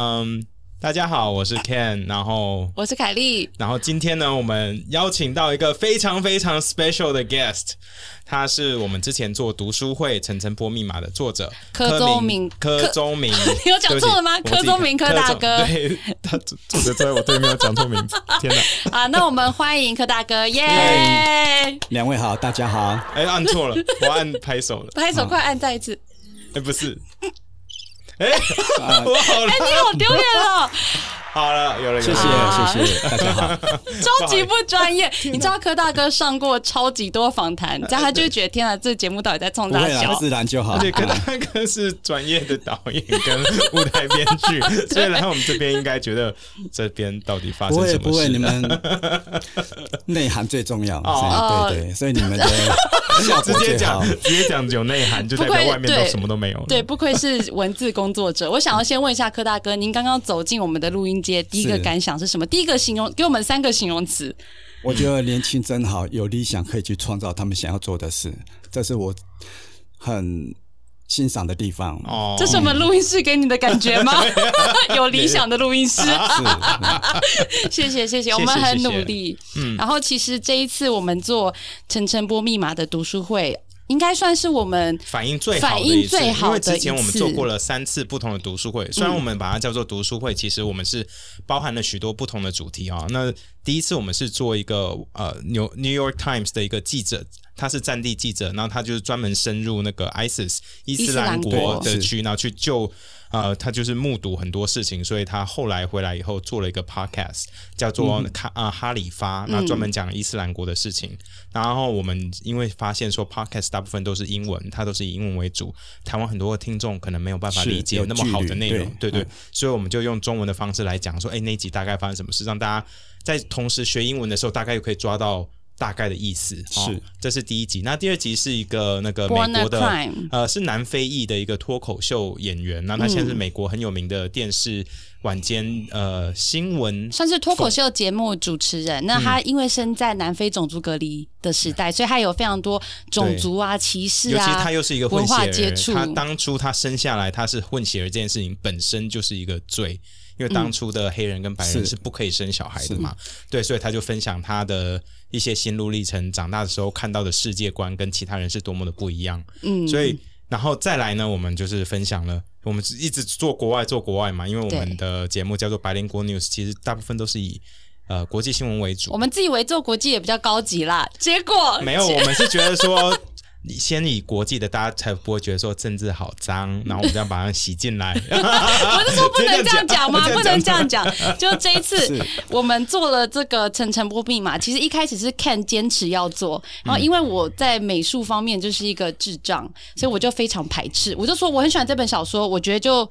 嗯，大家好，我是 Ken，然后我是凯莉，然后今天呢，我们邀请到一个非常非常 special 的 guest，他是我们之前做读书会《层层波密码》的作者柯宗明柯宗明，你有讲错了吗？柯宗明柯大哥，对，他作者在我对面讲错名字，天哪！啊，那我们欢迎柯大哥，耶！两位好，大家好。哎，按错了，我按拍手了，拍手，快按再一次。哎，不是。哎，我好了，哎，你好丢脸哦。好了，有了，谢谢，谢谢，大家好。超级不专业，你知道柯大哥上过超级多访谈，这样他就会觉得天啊，这节目到底在冲啥笑？自然就好。对，柯大哥是专业的导演跟舞台编剧，所以来我们这边应该觉得这边到底发生什么事？不会，不会，你们 内涵最重要。哦，对对，所以你们的直接讲，直接讲有内涵，就代表外面都什么都没有。对，不愧是文字工作者。我想要先问一下柯大哥，您刚刚走进我们的录音。第一个感想是什么？第一个形容给我们三个形容词。我觉得年轻真好，有理想可以去创造他们想要做的事，这是我很欣赏的地方。哦，这是我们录音室给你的感觉吗？有理想的录音室。谢谢谢谢，我们很努力。嗯，然后其实这一次我们做陈晨波密码的读书会。应该算是我们反应最好的一次，因为之前我们做过了三次不同的读书会，虽然我们把它叫做读书会，其实我们是包含了许多不同的主题啊。那第一次我们是做一个呃纽 New York Times 的一个记者，他是战地记者，然后他就是专门深入那个 ISIS 伊斯兰国的区，然后去救。呃，他就是目睹很多事情，所以他后来回来以后做了一个 podcast，叫做《卡啊哈里发》，那专门讲伊斯兰国的事情。然后我们因为发现说 podcast 大部分都是英文，它都是以英文为主，台湾很多的听众可能没有办法理解那么好的内容，对对，所以我们就用中文的方式来讲说，哎，那集大概发生什么事，让大家在同时学英文的时候，大概又可以抓到。大概的意思是，这是第一集。那第二集是一个那个美国的呃，是南非裔的一个脱口秀演员。那他现在是美国很有名的电视晚间呃新闻，算是脱口秀节目主持人。那他因为生在南非种族隔离的时代，所以他有非常多种族啊歧视啊，尤其他又是一个文化接触。他当初他生下来他是混血儿，这件事情本身就是一个罪。因为当初的黑人跟白人是不可以生小孩的嘛，对，所以他就分享他的一些心路历程，长大的时候看到的世界观跟其他人是多么的不一样。嗯，所以然后再来呢，我们就是分享了，我们一直做国外做国外嘛，因为我们的节目叫做白灵国 news，其实大部分都是以呃国际新闻为主。我们自以为做国际也比较高级啦，结果没有，我们是觉得说。你先以国际的，大家才不会觉得说政治好脏，然后我们这样把它洗进来。我是说不能这样讲吗？不能这样讲。就这一次，我们做了这个层层波密码。其实一开始是 Ken 坚持要做，然后因为我在美术方面就是一个智障，所以我就非常排斥。我就说我很喜欢这本小说，我觉得就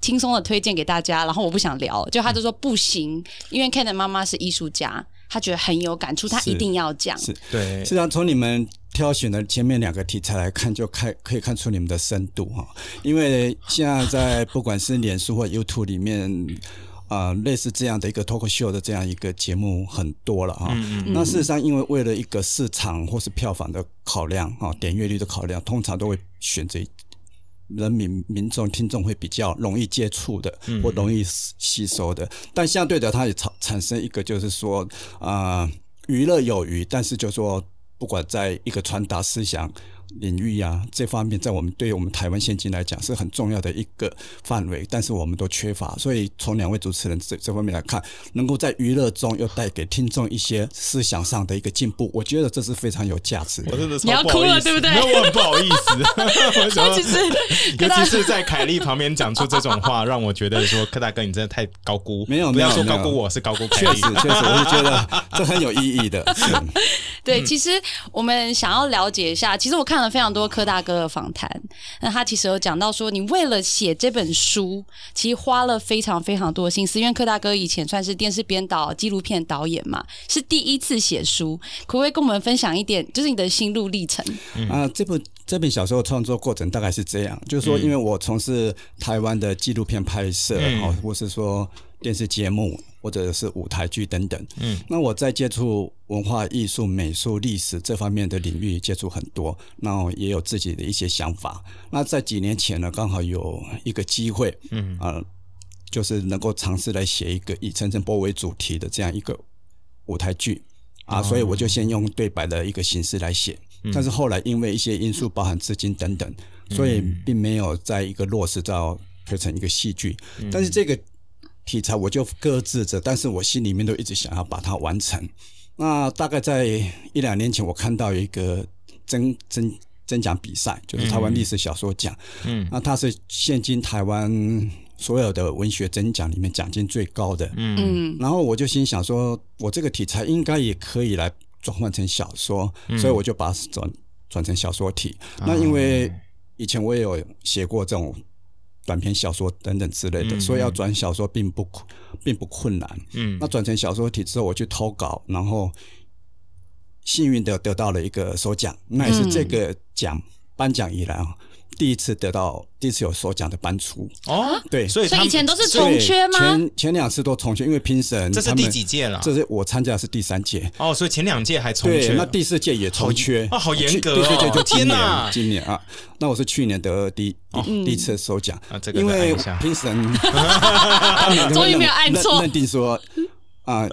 轻松的推荐给大家。然后我不想聊，就他就说不行，因为 Ken 的妈妈是艺术家。他觉得很有感触，他一定要讲。是对，实际上从你们挑选的前面两个题材来看，就看可以看出你们的深度哈。因为现在在不管是脸书或 YouTube 里面，啊，类似这样的一个脱口秀的这样一个节目很多了哈。那事实上，因为为了一个市场或是票房的考量啊，点阅率的考量，通常都会选择。人民民众听众会比较容易接触的，或容易吸收的，但相对的，它也产产生一个，就是说，啊，娱乐有余，但是就说，不管在一个传达思想。领域啊，这方面在我们对于我们台湾现今来讲是很重要的一个范围，但是我们都缺乏。所以从两位主持人这这方面来看，能够在娱乐中又带给听众一些思想上的一个进步，我觉得这是非常有价值的。我真的你要哭了，对不对？我很不好意思。尤其是，尤其是在凯莉旁边讲出这种话，让我觉得说柯大哥你真的太高估。没有，不要说高估我是高估凯莉。确实，确实，我是觉得这很有意义的。对，其实我们想要了解一下，其实我看。了非常多柯大哥的访谈，那他其实有讲到说，你为了写这本书，其实花了非常非常多的心思。因为柯大哥以前算是电视编导、纪录片导演嘛，是第一次写书，可不可以跟我们分享一点，就是你的心路历程啊？这部这本小说的创作过程大概是这样，就是说，因为我从事台湾的纪录片拍摄，哦，或是说电视节目。或者是舞台剧等等，嗯，那我在接触文化艺术、美术、历史这方面的领域接触很多，那也有自己的一些想法。那在几年前呢，刚好有一个机会，嗯。啊，就是能够尝试来写一个以陈澄波为主题的这样一个舞台剧。啊，所以我就先用对白的一个形式来写。但是后来因为一些因素，包含资金等等，所以并没有在一个落实到推成一个戏剧。但是这个题材我就搁置着，但是我心里面都一直想要把它完成。那大概在一两年前，我看到一个真真。真奖比赛就是台湾历史小说奖，嗯，那它是现今台湾所有的文学真奖里面奖金最高的，嗯，然后我就心想说，我这个题材应该也可以来转换成小说，所以我就把它转转成小说体。那因为以前我也有写过这种短篇小说等等之类的，所以要转小说并不并不困难，嗯，那转成小说体之后，我去投稿，然后。幸运的得到了一个首奖，那也是这个奖颁奖以来啊，第一次得到第一次有首奖的颁出哦。对，所以以前都是重缺吗？前前两次都重缺，因为评审这是第几届了？这是我参加的是第三届哦，所以前两届还重缺，那第四届也重缺啊，好严格哦！第四届就今年，今年啊，那我是去年得第第第一次首奖啊，这个因为评审 终于没有按错，认定说啊。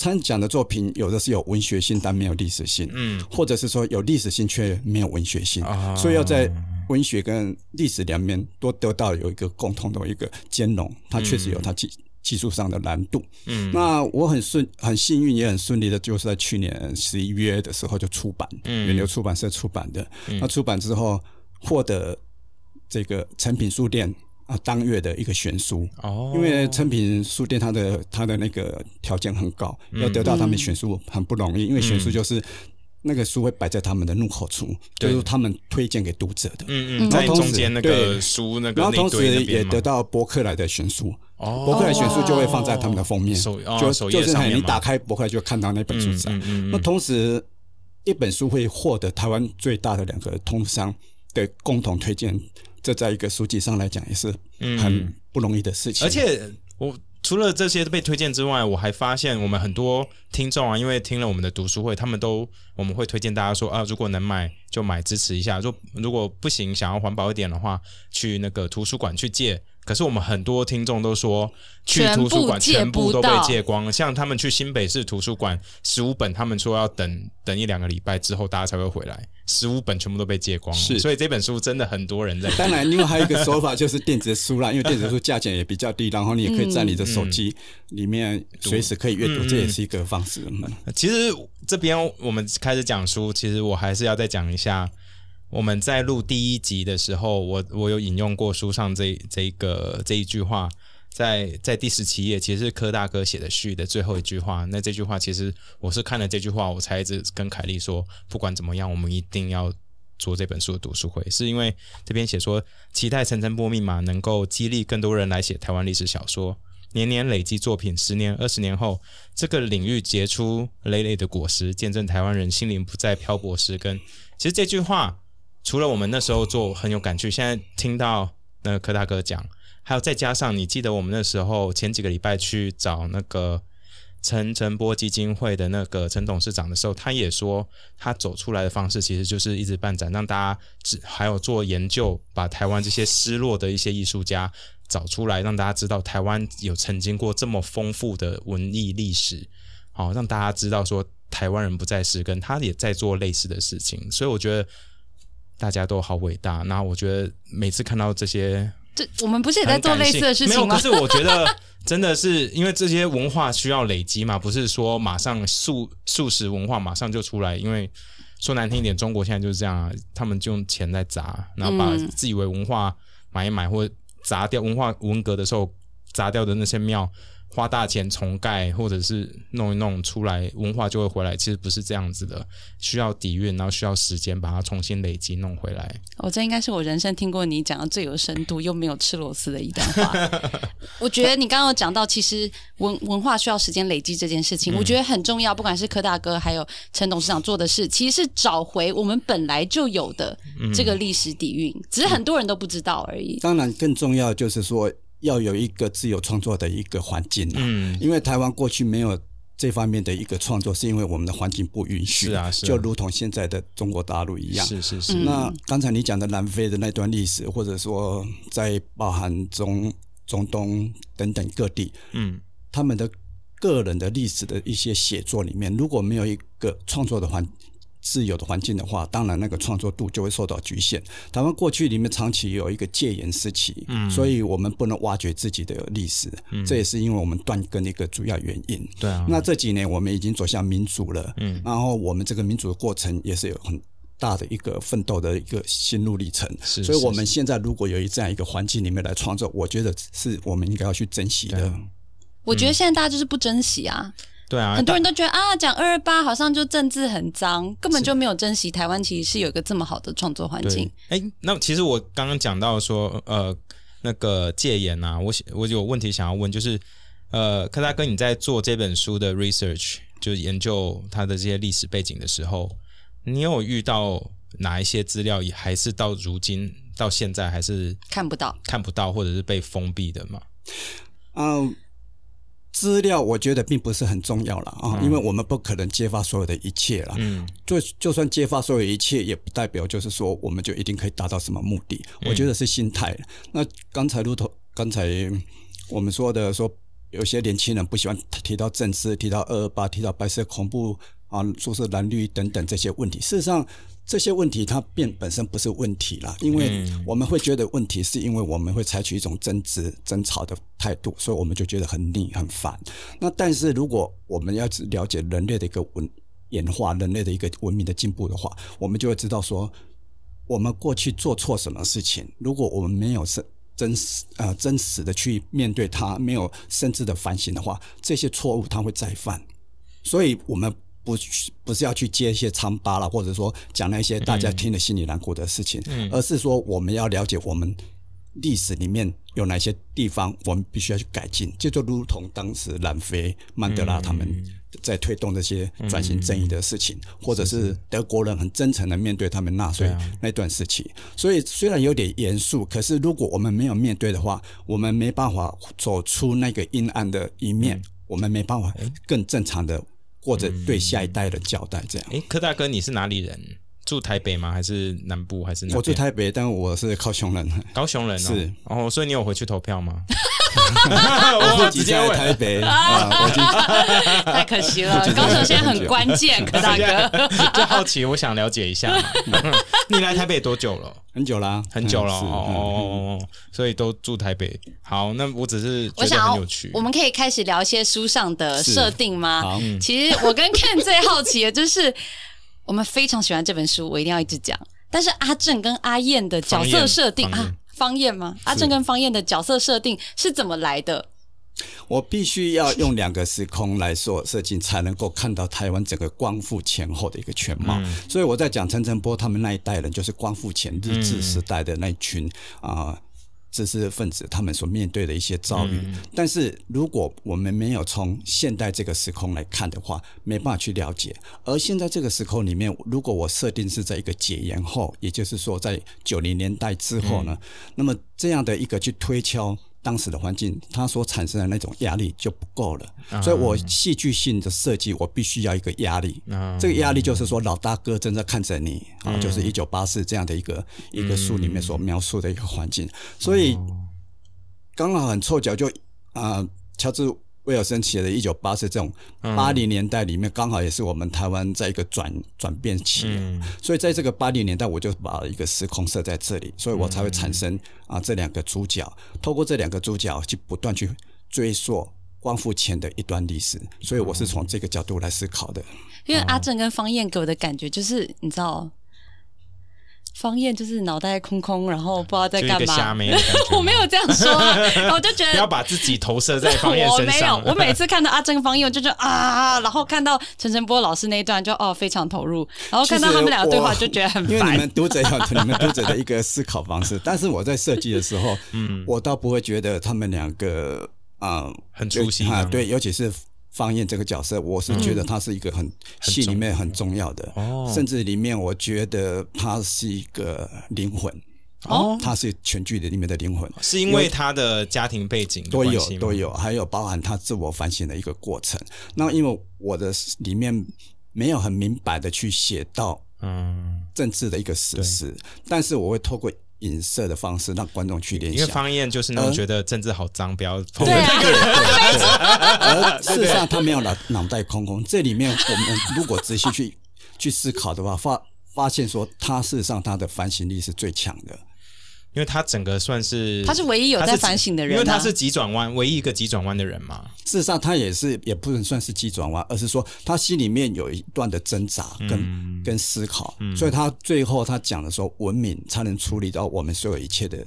参奖的作品有的是有文学性但没有历史性，嗯，或者是说有历史性却没有文学性，所以要在文学跟历史两面都得到有一个共同的一个兼容，它确实有它技技术上的难度。嗯，那我很顺很幸运也很顺利的，就是在去年十一月的时候就出版，嗯，远流出版社出版的。那出版之后获得这个成品书店。啊，当月的一个选书哦，因为成品书店它的它的那个条件很高，要得到他们选书很不容易，因为选书就是那个书会摆在他们的入口处，就是他们推荐给读者的。嗯嗯，在中间那个书那个，然后同时也得到博客来的选书，哦，博客来选书就会放在他们的封面，就就是你打开博客就看到那本书在。那同时，一本书会获得台湾最大的两个通商的共同推荐。这在一个书籍上来讲也是很不容易的事情。而且我除了这些被推荐之外，我还发现我们很多听众啊，因为听了我们的读书会，他们都我们会推荐大家说啊，如果能买就买支持一下。如如果不行，想要环保一点的话，去那个图书馆去借。可是我们很多听众都说，去图书馆全部都被借光。像他们去新北市图书馆，十五本，他们说要等等一两个礼拜之后，大家才会回来。十五本全部都被借光了，是，所以这本书真的很多人在。当然，另外还有一个说法就是电子书啦，因为电子书价钱也比较低，然后你也可以在你的手机里面随时可以阅读，这也是一个方式。其实这边我们开始讲书，其实我还是要再讲一下。我们在录第一集的时候，我我有引用过书上这这个这一句话，在在第十七页，其实是柯大哥写的序的最后一句话。那这句话其实我是看了这句话，我才一直跟凯莉说，不管怎么样，我们一定要做这本书的读书会，是因为这边写说，期待层层波密码能够激励更多人来写台湾历史小说，年年累积作品，十年二十年后，这个领域结出累累的果实，见证台湾人心灵不再漂泊时根。其实这句话。除了我们那时候做很有感触，现在听到那个柯大哥讲，还有再加上你记得我们那时候前几个礼拜去找那个陈晨波基金会的那个陈董事长的时候，他也说他走出来的方式其实就是一直办展，让大家只还有做研究，把台湾这些失落的一些艺术家找出来，让大家知道台湾有曾经过这么丰富的文艺历史，好让大家知道说台湾人不再是跟他也在做类似的事情，所以我觉得。大家都好伟大，那我觉得每次看到这些，这我们不是也在做类似的事情吗？可是我觉得真的是因为这些文化需要累积嘛，不是说马上素素食文化马上就出来。因为说难听一点，中国现在就是这样啊，他们就用钱在砸，然后把自以为文化买一买，或者砸掉文化文革的时候砸掉的那些庙。花大钱重盖，或者是弄一弄出来，文化就会回来。其实不是这样子的，需要底蕴，然后需要时间把它重新累积弄回来。哦，这应该是我人生听过你讲的最有深度又没有吃螺丝的一段话。我觉得你刚刚有讲到，其实文文化需要时间累积这件事情，我觉得很重要。不管是柯大哥还有陈董事长做的事，其实是找回我们本来就有的这个历史底蕴，只是很多人都不知道而已。当然，更重要就是说。要有一个自由创作的一个环境嗯，因为台湾过去没有这方面的一个创作，是因为我们的环境不允许，是啊，就如同现在的中国大陆一样，是是是。那刚才你讲的南非的那段历史，或者说在包含中中东等等各地，嗯，他们的个人的历史的一些写作里面，如果没有一个创作的环自由的环境的话，当然那个创作度就会受到局限。台湾过去里面长期有一个戒严时期，嗯，所以我们不能挖掘自己的历史，嗯，这也是因为我们断根的一个主要原因。对啊，那这几年我们已经走向民主了，嗯，然后我们这个民主的过程也是有很大的一个奋斗的一个心路历程。是，所以我们现在如果有一这样一个环境里面来创作，我觉得是我们应该要去珍惜的。我觉得现在大家就是不珍惜啊。对啊，很多人都觉得啊，讲二二八好像就政治很脏，根本就没有珍惜台湾，其实是有一个这么好的创作环境。哎，那其实我刚刚讲到说，呃，那个戒严啊，我我有问题想要问，就是呃，柯大哥你在做这本书的 research，就是研究它的这些历史背景的时候，你有遇到哪一些资料，也还是到如今到现在还是看不到、看不到，或者是被封闭的吗？嗯。资料我觉得并不是很重要了啊，因为我们不可能揭发所有的一切了。嗯，就就算揭发所有一切，也不代表就是说我们就一定可以达到什么目的。我觉得是心态。那刚才如同刚才我们说的，说有些年轻人不喜欢提到政治，提到二二八，提到白色恐怖啊，说是蓝绿等等这些问题。事实上。这些问题它变本身不是问题了，因为我们会觉得问题是因为我们会采取一种争执、争吵的态度，所以我们就觉得很腻、很烦。那但是如果我们要了解人类的一个文演化、人类的一个文明的进步的话，我们就会知道说，我们过去做错什么事情，如果我们没有是真实啊真实的去面对它，没有深知的反省的话，这些错误它会再犯。所以我们。不不是要去接一些疮疤了，或者说讲那些大家听了心里难过的事情，而是说我们要了解我们历史里面有哪些地方我们必须要去改进，这就如同当时南非曼德拉他们在推动这些转型正义的事情，或者是德国人很真诚的面对他们纳粹那段时期。所以虽然有点严肃，可是如果我们没有面对的话，我们没办法走出那个阴暗的一面，我们没办法更正常的。或者对下一代的交代，这样。哎，柯大哥，你是哪里人？住台北吗？还是南部？还是？我住台北，但我是高雄人。高雄人是哦，所以你有回去投票吗？我直接问台北啊，太可惜了。高雄现在很关键，柯大哥。就好奇，我想了解一下。你来台北多久了？很久啦，很久了哦。所以都住台北。好，那我只是我想要。我们可以开始聊一些书上的设定吗？其实我跟 Ken 最好奇的就是。我们非常喜欢这本书，我一定要一直讲。但是阿正跟阿燕的角色设定啊，方燕吗？阿正跟方燕的角色设定是怎么来的？我必须要用两个时空来做设计，才能够看到台湾整个光复前后的一个全貌。所以我在讲陈澄波他们那一代人，就是光复前日治时代的那群啊。知识分子他们所面对的一些遭遇，但是如果我们没有从现代这个时空来看的话，没办法去了解。而现在这个时空里面，如果我设定是在一个解严后，也就是说在九零年代之后呢，那么这样的一个去推敲。当时的环境，它所产生的那种压力就不够了，所以我戏剧性的设计，我必须要一个压力。这个压力就是说，老大哥正在看着你啊，就是一九八四这样的一个一个书里面所描述的一个环境，所以刚好很凑巧，就啊，乔治。威尔森写的《一九八四》这种八零年代里面，刚好也是我们台湾在一个转转变期，所以在这个八零年代，我就把一个时空设在这里，所以我才会产生啊这两个主角，透过这两个主角去不断去追溯光复前的一段历史，所以我是从这个角度来思考的。因为阿正跟方燕给我的感觉就是，你知道。方燕就是脑袋空空，然后不知道在干嘛。我没有这样说，我就觉得不要把自己投射在方燕身上。我没有，我每次看到阿珍方燕，我就觉得啊，然后看到陈晨波老师那一段，就哦非常投入。然后看到他们两个对话，就觉得很烦。因为你们读者有你们读者的一个思考方式，但是我在设计的时候，嗯，我倒不会觉得他们两个啊很粗心啊，对，尤其是。方燕这个角色，我是觉得他是一个很戏里面很重要的，甚至里面我觉得他是一个灵魂哦，他是全剧的里面的灵魂，是因为他的家庭背景都有都有，还有包含他自我反省的一个过程。那因为我的里面没有很明白的去写到嗯。政治的一个史实，但是我会透过影射的方式让观众去联想。因为方燕就是那种觉得政治好脏，不要碰。对而事实上，他没有脑脑袋空空。这里面我们如果仔细去去思考的话，发发现说，他事实上他的反省力是最强的。因为他整个算是他是唯一有在反省的人，因为他是急转弯唯一一个急转弯的人嘛。事实上，他也是也不能算是急转弯，而是说他心里面有一段的挣扎跟跟思考，所以他最后他讲的说，文明才能处理到我们所有一切的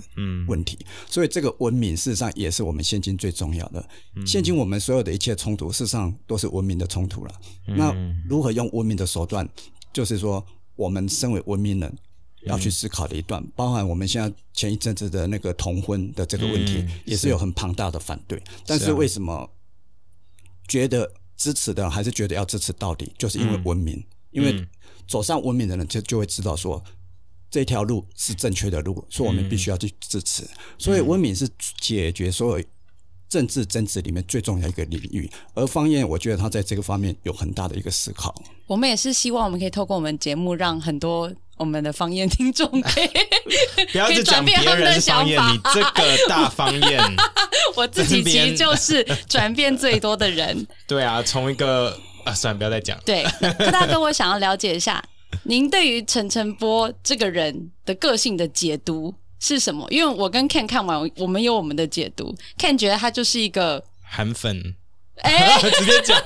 问题。所以这个文明事实上也是我们现今最重要的。现今我们所有的一切冲突，事实上都是文明的冲突了。那如何用文明的手段，就是说我们身为文明人。要去思考的一段，包含我们现在前一阵子的那个同婚的这个问题，也是有很庞大的反对。但是为什么觉得支持的还是觉得要支持到底？就是因为文明，因为走上文明的人就就会知道说这条路是正确的路，说我们必须要去支持。所以文明是解决所有政治争执里面最重要一个领域。而方燕，我觉得他在这个方面有很大的一个思考。我们也是希望我们可以透过我们节目，让很多。我们的方言听众 可以不要去讲别人的方言，你这个大方言，我自己其实就是转变最多的人。对啊，从一个啊，算了，不要再讲。对，柯大哥，我想要了解一下，您对于陈晨波这个人的个性的解读是什么？因为我跟 Ken 看完，我们有我们的解读。Ken 觉得他就是一个韩粉，哎，直接讲，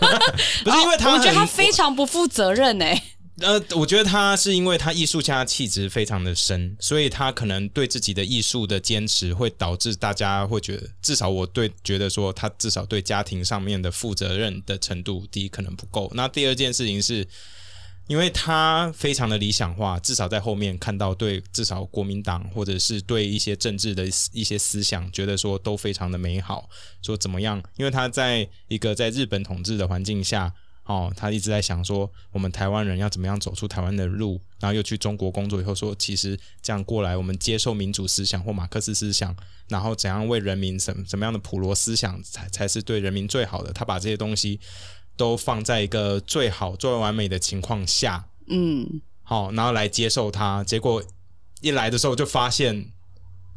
不是因为他，我觉得他非常不负责任，哎。呃，我觉得他是因为他艺术家气质非常的深，所以他可能对自己的艺术的坚持，会导致大家会觉得，至少我对觉得说，他至少对家庭上面的负责任的程度，第一可能不够。那第二件事情是，因为他非常的理想化，至少在后面看到对至少国民党或者是对一些政治的一些思想，觉得说都非常的美好，说怎么样？因为他在一个在日本统治的环境下。哦，他一直在想说，我们台湾人要怎么样走出台湾的路，然后又去中国工作以后说，其实这样过来，我们接受民主思想或马克思思想，然后怎样为人民什什么样的普罗思想才才是对人民最好的？他把这些东西都放在一个最好、最完美的情况下，嗯，好，然后来接受他，结果一来的时候就发现。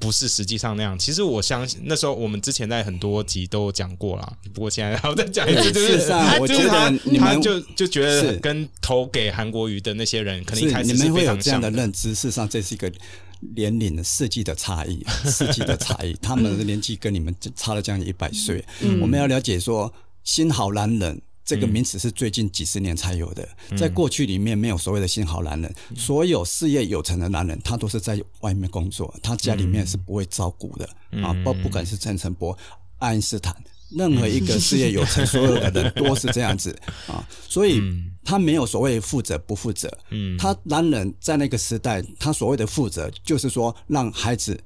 不是实际上那样。其实我相信那时候我们之前在很多集都讲过了，不过现在还要再讲一次。事实上，我觉得他就就觉得跟投给韩国瑜的那些人，可能一开始你们会有这样的认知。事实上，这是一个年龄的世纪的差异，世纪的差异。他们的年纪跟你们差了将近一百岁。我们要了解说，新好男人。这个名词是最近几十年才有的，在过去里面没有所谓的新好男人，所有事业有成的男人，他都是在外面工作，他家里面是不会照顾的。啊。不不管是陈诚波、爱因斯坦，任何一个事业有成，所有的人都是这样子。啊。所以他没有所谓负责不负责，他男人在那个时代，他所谓的负责，就是说让孩子、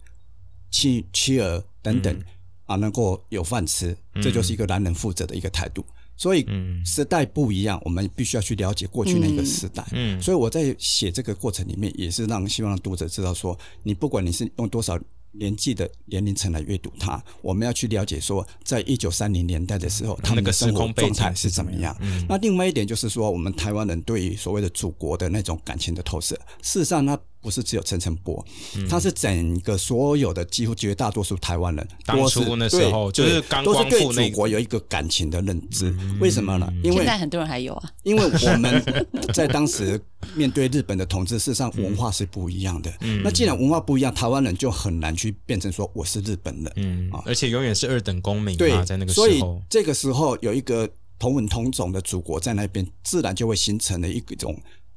妻妻儿等等啊能够有饭吃，这就是一个男人负责的一个态度。所以时代不一样，我们必须要去了解过去那个时代。所以我在写这个过程里面，也是让希望让读者知道说，你不管你是用多少。年纪的年龄层来阅读它，我们要去了解说，在一九三零年代的时候，他们的生活状态是怎么样。那另外一点就是说，我们台湾人对于所谓的祖国的那种感情的投射，事实上，那不是只有陈诚波，他是整个所有的几乎绝大多数台湾人，当初那时候就是都是对祖国有一个感情的认知。为什么呢？因为现在很多人还有啊，因为我们 在当时面对日本的统治，事实上文化是不一样的。那既然文化不一样，台湾人就很难去。去变成说我是日本人，嗯啊，而且永远是二等公民。对，在那个时候，所以这个时候有一个同文同种的祖国在那边，自然就会形成了一种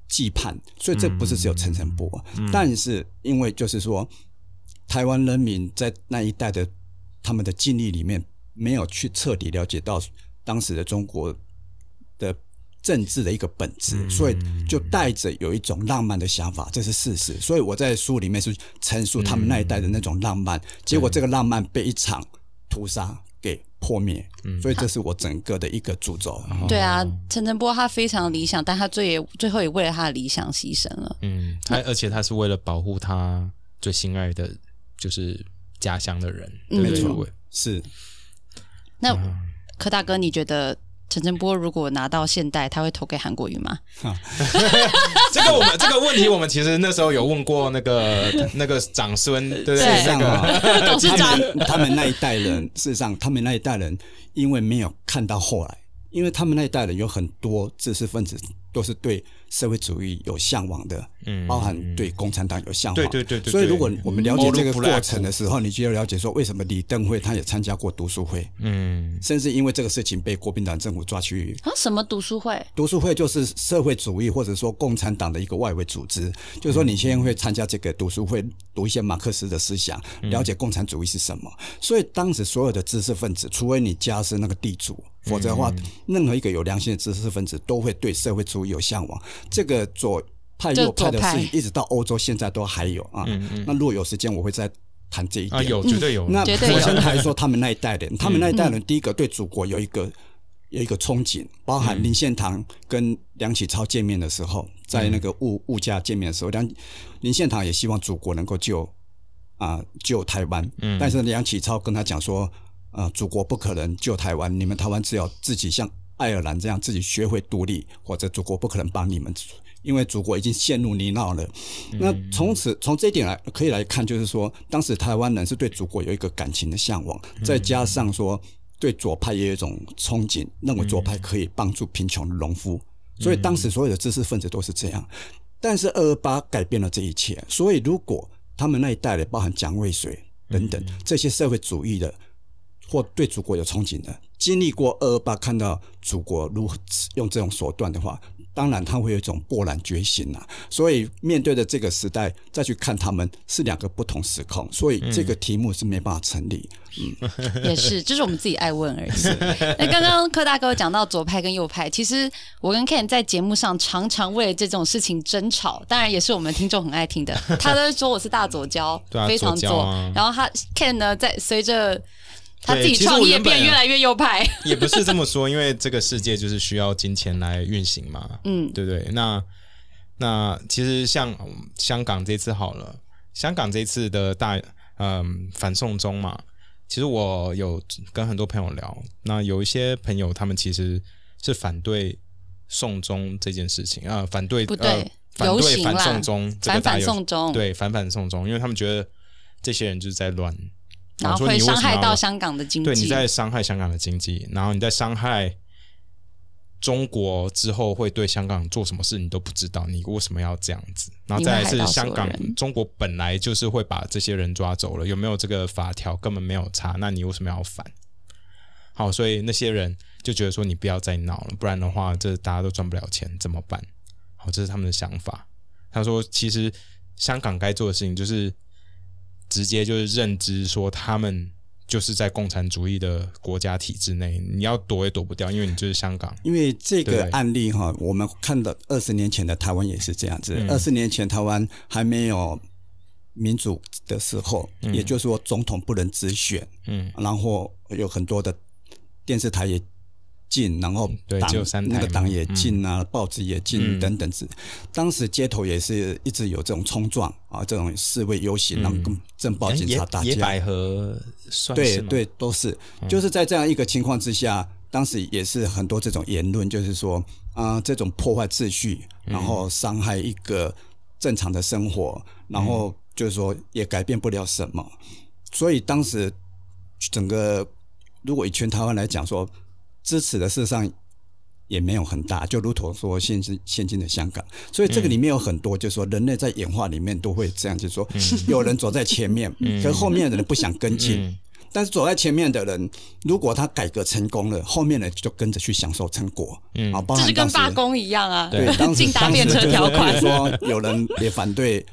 羁绊。所以这不是只有陈诚波，但是因为就是说，台湾人民在那一代的他们的经历里面，没有去彻底了解到当时的中国的。政治的一个本质，所以就带着有一种浪漫的想法，这是事实。所以我在书里面是陈述他们那一代的那种浪漫，结果这个浪漫被一场屠杀给破灭。所以这是我整个的一个诅咒。对啊，陈晨波他非常理想，但他最也最后也为了他的理想牺牲了。嗯，他而且他是为了保护他最心爱的就是家乡的人。没错，是。那柯大哥，你觉得？陈振波如果拿到现代，他会投给韩国瑜吗？这个我们这个问题，我们其实那时候有问过那个那个长孙，对不对？那个 董事长，他们那一代人，事实上，他们那一代人因为没有看到后来，因为他们那一代人有很多知识分子都是对。社会主义有向往的，嗯，包含对共产党有向往，对对对对。所以如果我们了解这个过程的时候，你就要了解说，为什么李登辉他也参加过读书会，嗯，甚至因为这个事情被国民党政府抓去。啊，什么读书会？读书会就是社会主义或者说共产党的一个外围组织，就是说你先会参加这个读书会，读一些马克思的思想，了解共产主义是什么。所以当时所有的知识分子，除非你家是那个地主。否则的话，任何一个有良心的知识分子都会对社会主义有向往。这个左派右派的事，一直到欧洲现在都还有啊。那如果有时间，我会再谈这一点。有绝对有。那我先谈说他们那一代人，他们那一代人第一个对祖国有一个有一个憧憬，包含林献堂跟梁启超见面的时候，在那个物物价见面的时候，梁林献堂也希望祖国能够救啊救台湾。嗯。但是梁启超跟他讲说。啊，祖国不可能救台湾，你们台湾只有自己像爱尔兰这样自己学会独立，或者祖国不可能帮你们，因为祖国已经陷入泥淖了。那从此从这一点来可以来看，就是说当时台湾人是对祖国有一个感情的向往，再加上说对左派也有一种憧憬，认为左派可以帮助贫穷的农夫，所以当时所有的知识分子都是这样。但是二二八改变了这一切，所以如果他们那一代的，包含蒋渭水等等这些社会主义的。或对祖国有憧憬的，经历过二二八，看到祖国如何用这种手段的话，当然他会有一种勃然觉醒啊。所以面对的这个时代，再去看他们是两个不同时空，所以这个题目是没办法成立。嗯，也是，就是我们自己爱问而已。那刚刚柯大哥讲到左派跟右派，其实我跟 Ken 在节目上常常为了这种事情争吵，当然也是我们听众很爱听的。他都说我是大左交，非常左。然后他 Ken 呢，在随着他自己创业变越来越右派，也不是这么说，因为这个世界就是需要金钱来运行嘛，嗯，对不对？那那其实像香港这次好了，香港这次的大嗯反送中嘛，其实我有跟很多朋友聊，那有一些朋友他们其实是反对送中这件事情啊，反对不对，反对反送中，反反送中，对反反送中，因为他们觉得这些人就是在乱。然后会伤害到香港的经济，对，你在伤害香港的经济，然后你在伤害中国之后会对香港做什么事，你都不知道，你为什么要这样子？然后再来是香港，中国本来就是会把这些人抓走了，有没有这个法条根本没有查，那你为什么要反？好，所以那些人就觉得说你不要再闹了，不然的话，这大家都赚不了钱，怎么办？好，这是他们的想法。他说，其实香港该做的事情就是。直接就是认知说他们就是在共产主义的国家体制内，你要躲也躲不掉，因为你就是香港。因为这个案例哈，我们看到二十年前的台湾也是这样子。二十年前台湾还没有民主的时候，也就是说总统不能直选，嗯，然后有很多的电视台也。禁，然后党那个党也禁啊，报纸也禁等等之。当时街头也是一直有这种冲撞啊，这种示威游行，然后跟政报警察打架。野百合对对都是，就是在这样一个情况之下，当时也是很多这种言论，就是说啊，这种破坏秩序，然后伤害一个正常的生活，然后就是说也改变不了什么。所以当时整个如果以全台湾来讲说。支持的事实上也没有很大，就如同说现今现今的香港，所以这个里面有很多，就是说人类在演化里面都会这样，就是说 有人走在前面，可后面的人不想跟进，但是走在前面的人，如果他改革成功了，后面的就跟着去享受成果，啊，这是跟罢工一样啊，对，当时搭便车条款说有人也反对。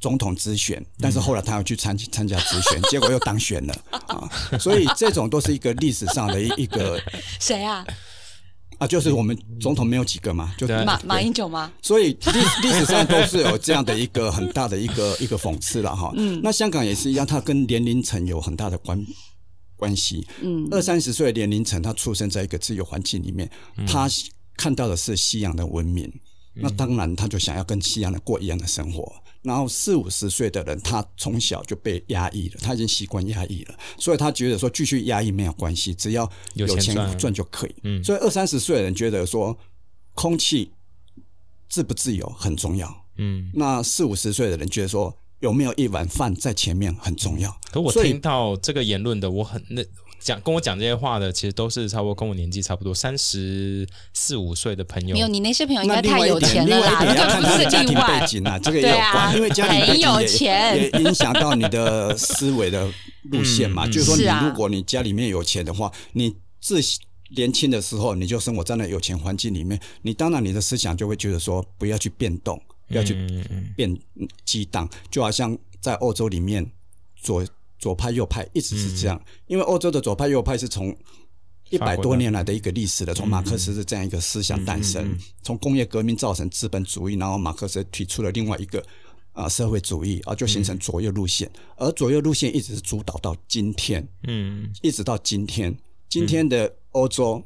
总统直选，但是后来他要去参参加直选，结果又当选了啊！所以这种都是一个历史上的一 一个谁啊？啊，就是我们总统没有几个嘛，就马马英九吗？所以历历史上都是有这样的一个很大的一个 一个讽刺了哈。嗯，那香港也是一样，它跟年龄层有很大的关关系。嗯，二三十岁的年龄层，他出生在一个自由环境里面，他看到的是西洋的文明。那当然他就想要跟西洋人过一样的生活。然后四五十岁的人，他从小就被压抑了，他已经习惯压抑了，所以他觉得说继续压抑没有关系，只要有钱赚就可以。嗯，所以二三十岁的人觉得说，空气自不自由很重要。嗯，那四五十岁的人觉得说，有没有一碗饭在前面很重要。可我听到这个言论的，我很那。讲跟我讲这些话的，其实都是差不多跟我年纪差不多，三十四五岁的朋友。没有，你那些朋友应该太有钱了啦，这个不是例外。这个也有关，因为家庭背景也影响到你的思维的路线嘛。就是说，你如果你家里面有钱的话，你自年轻的时候你就生活在那有钱环境里面，你当然你的思想就会觉得说，不要去变动，不要去变激荡，就好像在欧洲里面做。左派右派一直是这样，因为欧洲的左派右派是从一百多年来的一个历史的，从马克思的这样一个思想诞生，从工业革命造成资本主义，然后马克思提出了另外一个啊社会主义，啊就形成左右路线，而左右路线一直是主导到今天，嗯，一直到今天，今天的欧洲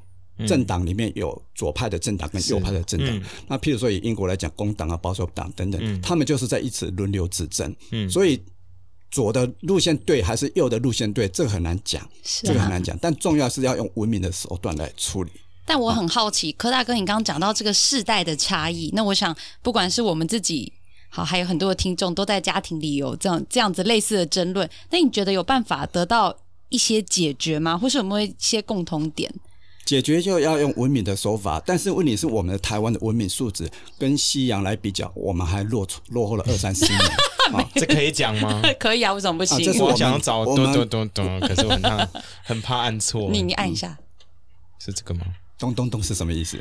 政党里面有左派的政党跟右派的政党，那譬如说以英国来讲，工党啊、保守党等等，他们就是在一直轮流执政，嗯，所以。左的路线对还是右的路线对，这个很难讲，这个很难讲。但重要是要用文明的手段来处理。但我很好奇，柯大哥，你刚刚讲到这个世代的差异，那我想，不管是我们自己好，还有很多的听众都在家庭里有这样这样子类似的争论，那你觉得有办法得到一些解决吗？或是有没有一些共同点？解决就要用文明的手法，但是问题是我们的台湾的文明素质跟西洋来比较，我们还落落后了二三十年。这可以讲吗？可以啊，为什么不行？这是我想要找咚咚咚咚，可是我很怕很怕按错。你你按一下，是这个吗？咚咚咚是什么意思？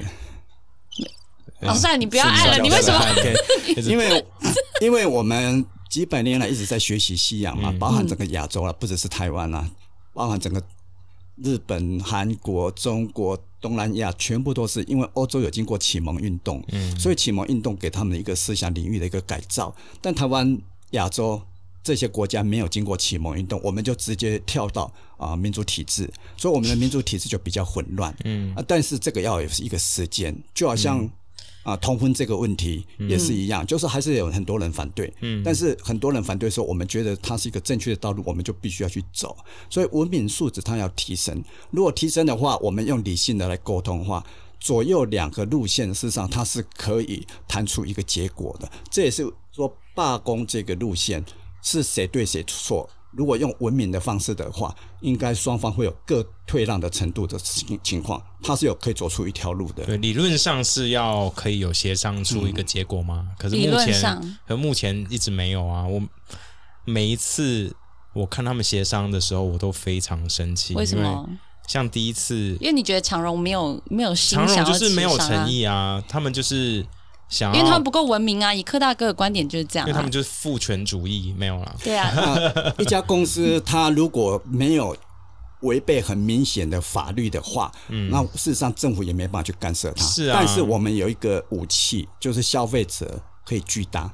老帅，你不要按了，你为什么？因为因为我们几百年来一直在学习西洋嘛，包含整个亚洲了，不只是台湾啦，包含整个。日本、韩国、中国、东南亚，全部都是因为欧洲有经过启蒙运动，嗯，所以启蒙运动给他们一个思想领域的一个改造。但台湾、亚洲这些国家没有经过启蒙运动，我们就直接跳到啊民主体制，所以我们的民主体制就比较混乱，嗯啊。但是这个要有一个时间，就好像。啊，通婚这个问题也是一样，就是还是有很多人反对，嗯，但是很多人反对说，我们觉得它是一个正确的道路，我们就必须要去走。所以文明素质它要提升，如果提升的话，我们用理性的来沟通的话，左右两个路线事实上它是可以谈出一个结果的。这也是说罢工这个路线是谁对谁错。如果用文明的方式的话，应该双方会有各退让的程度的情情况，它是有可以走出一条路的。对，理论上是要可以有协商出一个结果吗？可是目前，可目前一直没有啊。我每一次我看他们协商的时候，我都非常生气。为什么？像第一次，因为你觉得长荣没有没有心，长荣就是没有诚意啊。他们就是。因为他们不够文明啊！以柯大哥的观点就是这样，因为他们就是父权主义，没有了。对啊，一家公司它如果没有违背很明显的法律的话，嗯，那事实上政府也没办法去干涉它。是啊，但是我们有一个武器，就是消费者可以巨大。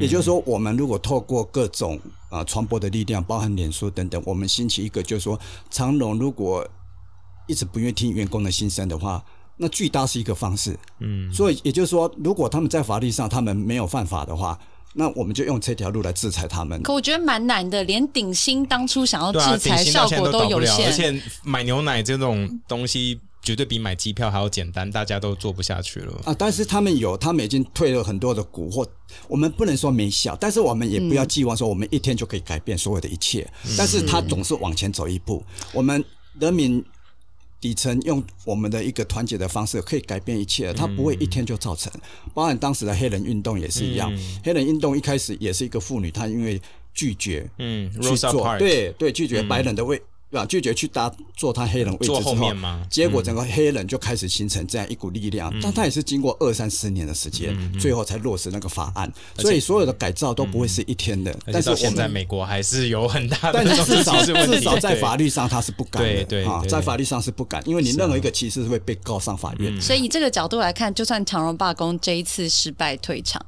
也就是说，我们如果透过各种啊传播的力量，包含脸书等等，我们兴起一个，就是说，长隆如果一直不愿意听员工的心声的话。那巨大是一个方式，嗯，所以也就是说，如果他们在法律上他们没有犯法的话，那我们就用这条路来制裁他们。可我觉得蛮难的，连顶薪当初想要制裁效果都有限，而且买牛奶这种东西绝对比买机票还要简单，大家都做不下去了啊！但是他们有，他们已经退了很多的股，或我们不能说没效，但是我们也不要寄望说我们一天就可以改变所有的一切，但是他总是往前走一步，我们人民。底层用我们的一个团结的方式可以改变一切，它不会一天就造成。包含当时的黑人运动也是一样，黑人运动一开始也是一个妇女，她因为拒绝嗯去做，对对拒绝白人的位。对吧？拒绝去搭坐他黑人位置之后，结果整个黑人就开始形成这样一股力量。但他也是经过二三十年的时间，最后才落实那个法案。所以所有的改造都不会是一天的。但是现在美国还是有很大的，但是至少至少在法律上他是不敢的。对啊，在法律上是不敢，因为你任何一个歧视是会被告上法院。所以以这个角度来看，就算长荣罢工这一次失败退场。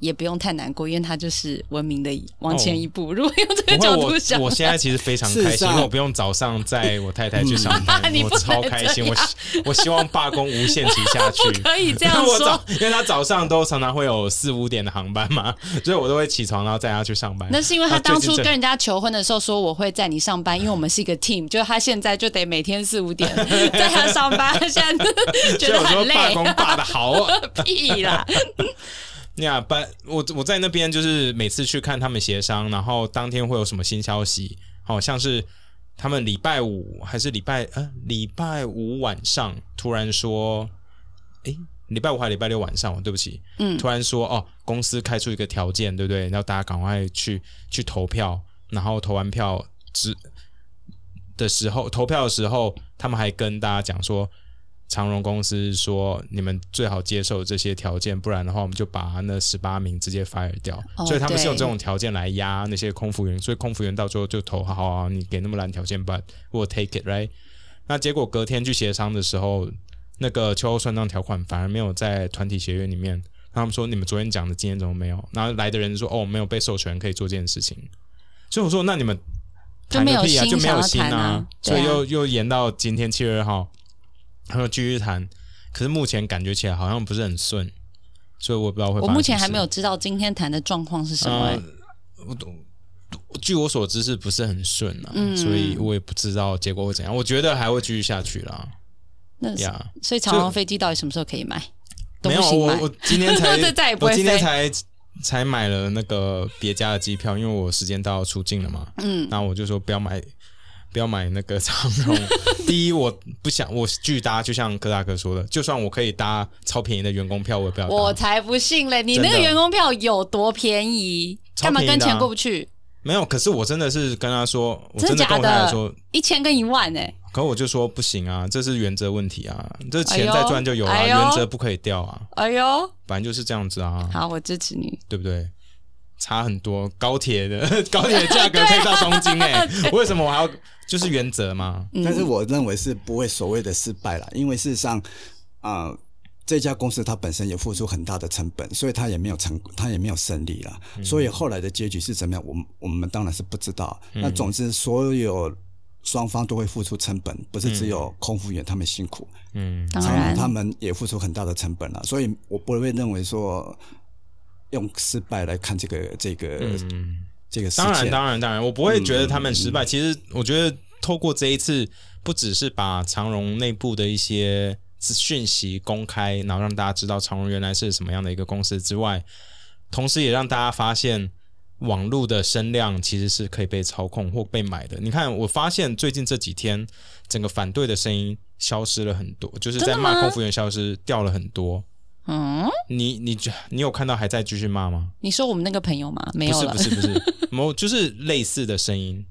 也不用太难过，因为他就是文明的往前一步。如果用这个角度想，我现在其实非常开心，因为我不用早上载我太太去上班，我超开心。我我希望罢工无限期下去，可以这样说。因为他早上都常常会有四五点的航班嘛，所以我都会起床然后载他去上班。那是因为他当初跟人家求婚的时候说我会载你上班，因为我们是一个 team。就他现在就得每天四五点载他上班，现在觉得很累。罢工罢的好屁啦！呀，不，我我在那边就是每次去看他们协商，然后当天会有什么新消息，好像是他们礼拜五还是礼拜呃礼拜五晚上突然说，诶，礼拜五还是礼拜六晚上？对不起，嗯，突然说哦，公司开出一个条件，对不对？然后大家赶快去去投票，然后投完票之的时候，投票的时候，他们还跟大家讲说。长荣公司说：“你们最好接受这些条件，不然的话，我们就把那十八名直接 fire 掉。所以他们是用这种条件来压那些空服员，所以空服员到最后就投好啊，你给那么烂条件，but 我 take it right。那结果隔天去协商的时候，那个秋后算账条款反而没有在团体协约里面。他们说你们昨天讲的，今天怎么没有？然后来的人说：哦，没有被授权可以做这件事情。所以我说，那你们谈个屁啊，就没有心啊。所以又又延到今天七月二号。”他说继续谈，可是目前感觉起来好像不是很顺，所以我不知道会。我目前还没有知道今天谈的状况是什么。我懂据我所知是不是很顺啊？嗯，所以我也不知道结果会怎样。我觉得还会继续下去啦。那呀，所以长航飞机到底什么时候可以买？没有，我我今天才 再也不会我今天才才买了那个别家的机票，因为我时间到出境了嘛。嗯，那我就说不要买。不要买那个长荣。第一，我不想我拒搭，就像柯大哥说的，就算我可以搭超便宜的员工票，我也不要。我才不信嘞！你那个员工票有多便宜？干嘛跟钱过不去？没有，可是我真的是跟他说，真的跟他说一千跟一万哎。可我就说不行啊，这是原则问题啊，这钱再赚就有了，原则不可以掉啊。哎呦，反正就是这样子啊。好，我支持你，对不对？差很多，高铁的 高铁的价格 可以到东京哎，为什么我还要？就是原则嘛。但是我认为是不会所谓的失败了，因为事实上啊，这家公司它本身也付出很大的成本，所以它也没有成，它也没有胜利了。所以后来的结局是怎么样，我们我们当然是不知道。那总之，所有双方都会付出成本，不是只有空服员他们辛苦，嗯，当然他们也付出很大的成本了。所以我不会认为说。用失败来看这个这个这个，当然当然当然，我不会觉得他们失败。其实我觉得透过这一次，不只是把长荣内部的一些讯息公开，然后让大家知道长荣原来是什么样的一个公司之外，同时也让大家发现网络的声量其实是可以被操控或被买的。你看，我发现最近这几天，整个反对的声音消失了很多，就是在骂空服员消失掉了很多。嗯，你你你有看到还在继续骂吗？你说我们那个朋友吗？没有了，不是不是不是，某就是类似的声音，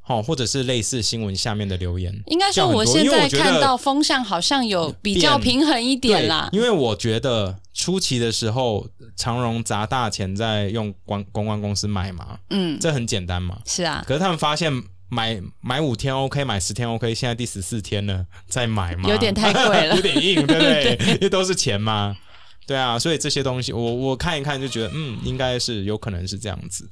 好，或者是类似新闻下面的留言。应该说，我现在看到风向好像有比较平衡一点啦。因为我觉得初期的时候，长荣砸大钱在用公公关公司买嘛，嗯，这很简单嘛，是啊。可是他们发现。买买五天 OK，买十天 OK，现在第十四天了，再买嘛？有点太贵了，有点硬，对不对？因为都是钱嘛，对啊，所以这些东西我我看一看就觉得，嗯，应该是有可能是这样子，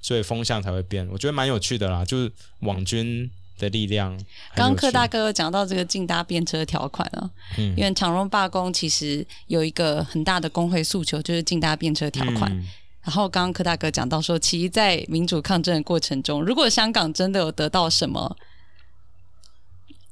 所以风向才会变。我觉得蛮有趣的啦，就是网军的力量。刚刚柯大哥讲到这个竞搭便车条款啊，嗯，因为长荣罢工其实有一个很大的工会诉求，就是竞搭便车条款。然后刚刚柯大哥讲到说，其实，在民主抗争的过程中，如果香港真的有得到什么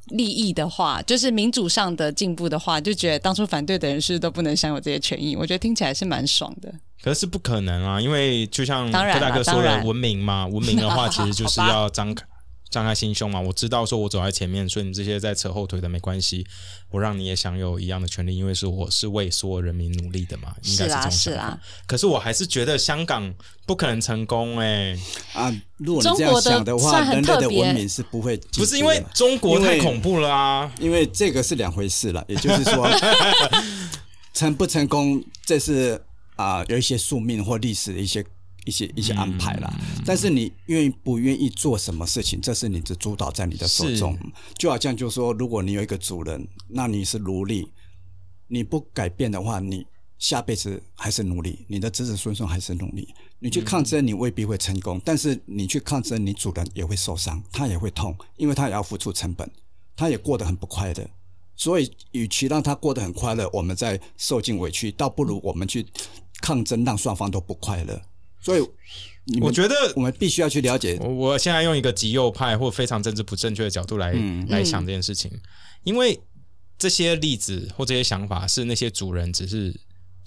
利益的话，就是民主上的进步的话，就觉得当初反对的人是都不能享有这些权益。我觉得听起来是蛮爽的。可是不可能啊，因为就像柯大哥说的，文明嘛，文明的话 其实就是要张开。张开心胸嘛，我知道说我走在前面，所以你这些在扯后腿的没关系，我让你也享有一样的权利，因为是我是为所有人民努力的嘛，应该是这种想法。可是我还是觉得香港不可能成功哎啊！如果你这样想的话，人类的文明是不会不是因为中国太恐怖了啊，因为这个是两回事了。也就是说，成不成功，这是啊有一些宿命或历史的一些。一些一些安排啦，但是你愿意不愿意做什么事情，这是你的主导在你的手中。就好像就说，如果你有一个主人，那你是奴隶，你不改变的话，你下辈子还是奴隶，你的子子孙孙还是奴隶。你去抗争，你未必会成功，但是你去抗争，你主人也会受伤，他也会痛，因为他也要付出成本，他也过得很不快乐。所以，与其让他过得很快乐，我们在受尽委屈，倒不如我们去抗争，让双方都不快乐。所以，我觉得我们必须要去了解。我现在用一个极右派或非常政治不正确的角度来来想这件事情，因为这些例子或这些想法是那些主人只是。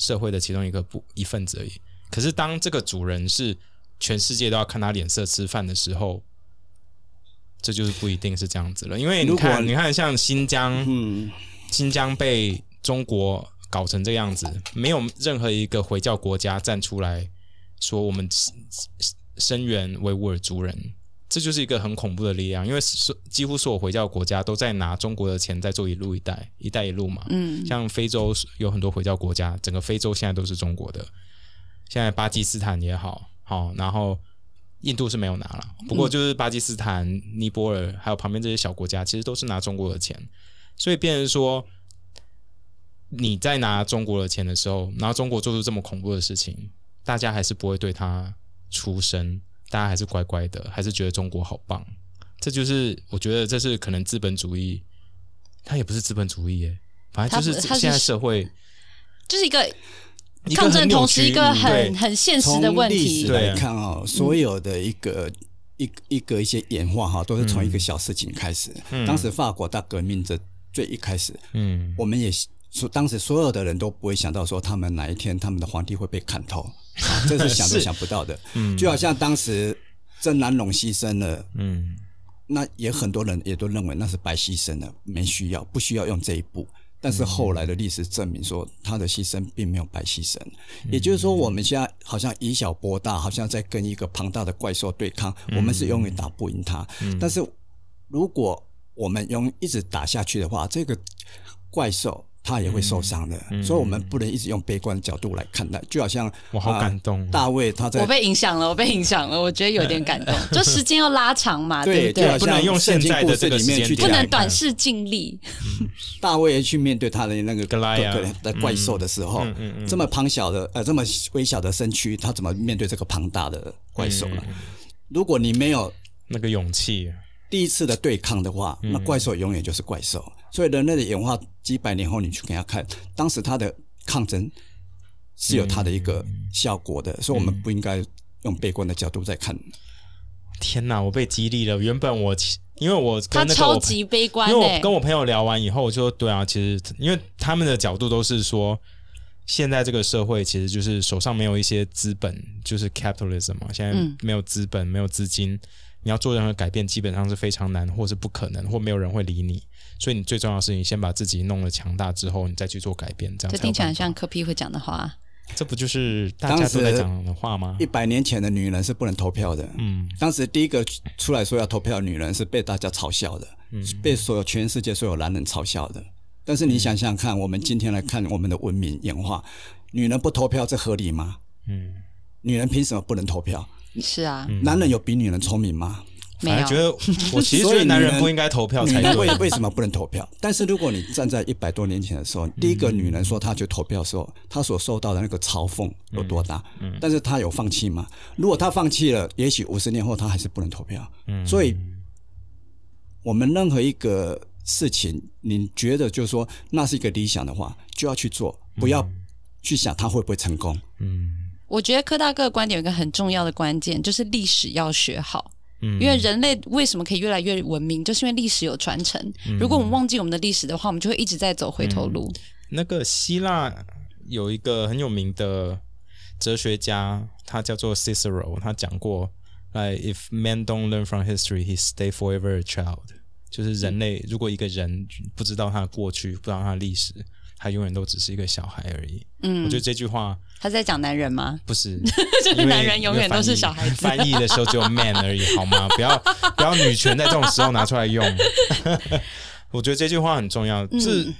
社会的其中一个不一份子而已。可是当这个主人是全世界都要看他脸色吃饭的时候，这就是不一定是这样子了。因为你看，你看，像新疆，嗯，新疆被中国搞成这样子，没有任何一个回教国家站出来说我们声援维吾尔族人。这就是一个很恐怖的力量，因为所几乎所有回教国家都在拿中国的钱在做一路一带一带一路嘛。嗯，像非洲有很多回教国家，整个非洲现在都是中国的。现在巴基斯坦也好，好，然后印度是没有拿了，不过就是巴基斯坦、尼泊尔还有旁边这些小国家，其实都是拿中国的钱。所以，变成说你在拿中国的钱的时候，然后中国做出这么恐怖的事情，大家还是不会对他出声。大家还是乖乖的，还是觉得中国好棒。这就是我觉得这是可能资本主义，它也不是资本主义耶，反正就是现在社会就是一个抗争，同时一个很很现实的问题来看哦，所有的一个一一个一些演化哈，都是从一个小事情开始。当时法国大革命的最一开始，嗯，我们也说当时所有的人都不会想到说他们哪一天他们的皇帝会被砍头。这是想都想不到的，嗯，就好像当时郑南龙牺牲了，嗯，那也很多人也都认为那是白牺牲了，没需要，不需要用这一步。但是后来的历史证明说，他的牺牲并没有白牺牲。也就是说，我们现在好像以小博大，好像在跟一个庞大的怪兽对抗，我们是永远打不赢他。但是如果我们用一直打下去的话，这个怪兽。他也会受伤的，所以我们不能一直用悲观的角度来看待。就好像我好感动，大卫他在我被影响了，我被影响了，我觉得有点感动。就时间要拉长嘛，对不对？不能用现在的这个里面去，不能短视尽力。大卫去面对他的那个格拉亚的怪兽的时候，这么庞小的呃，这么微小的身躯，他怎么面对这个庞大的怪兽呢？如果你没有那个勇气，第一次的对抗的话，那怪兽永远就是怪兽。所以人类的演化几百年后，你去给他看，当时他的抗争是有他的一个效果的，所以我们不应该用悲观的角度在看。天哪，我被激励了。原本我因为我他超级悲观，因为我跟我朋友聊完以后，我说对啊，其实因为他们的角度都是说，现在这个社会其实就是手上没有一些资本，就是 capitalism 嘛，现在没有资本，没有资金。你要做任何改变，基本上是非常难，或是不可能，或没有人会理你。所以你最重要的是，你先把自己弄了强大之后，你再去做改变。这样，这听起来像柯皮会讲的话。这不就是大家都在讲的话吗？一百年前的女人是不能投票的。嗯，当时第一个出来说要投票的女人是被大家嘲笑的，嗯被所有全世界所有男人嘲笑的。但是你想想看，我们今天来看我们的文明演化，女人不投票这合理吗？嗯，女人凭什么不能投票？是啊，男人有比女人聪明吗？没有。觉得 我其实男人不应该投票才对。为为什么不能投票？但是如果你站在一百多年前的时候，第一个女人说她去投票的时候，她所受到的那个嘲讽有多大？嗯。但是她有放弃吗？如果她放弃了，也许五十年后她还是不能投票。嗯。所以，我们任何一个事情，你觉得就是说那是一个理想的话，就要去做，不要去想它会不会成功。嗯。我觉得柯大哥的观点有一个很重要的关键，就是历史要学好。嗯，因为人类为什么可以越来越文明，就是因为历史有传承。如果我们忘记我们的历史的话，我们就会一直在走回头路。那个希腊有一个很有名的哲学家，他叫做 Cicero，他讲过：，like if men don't learn from history, he stay forever a child。就是人类如果一个人不知道他的过去，不知道他的历史。他永远都只是一个小孩而已。嗯，我觉得这句话他在讲男人吗？不是，就是男人永远都是小孩子。翻译的时候只有 man 而已，好吗？不要不要女权在这种时候拿出来用。我觉得这句话很重要。是，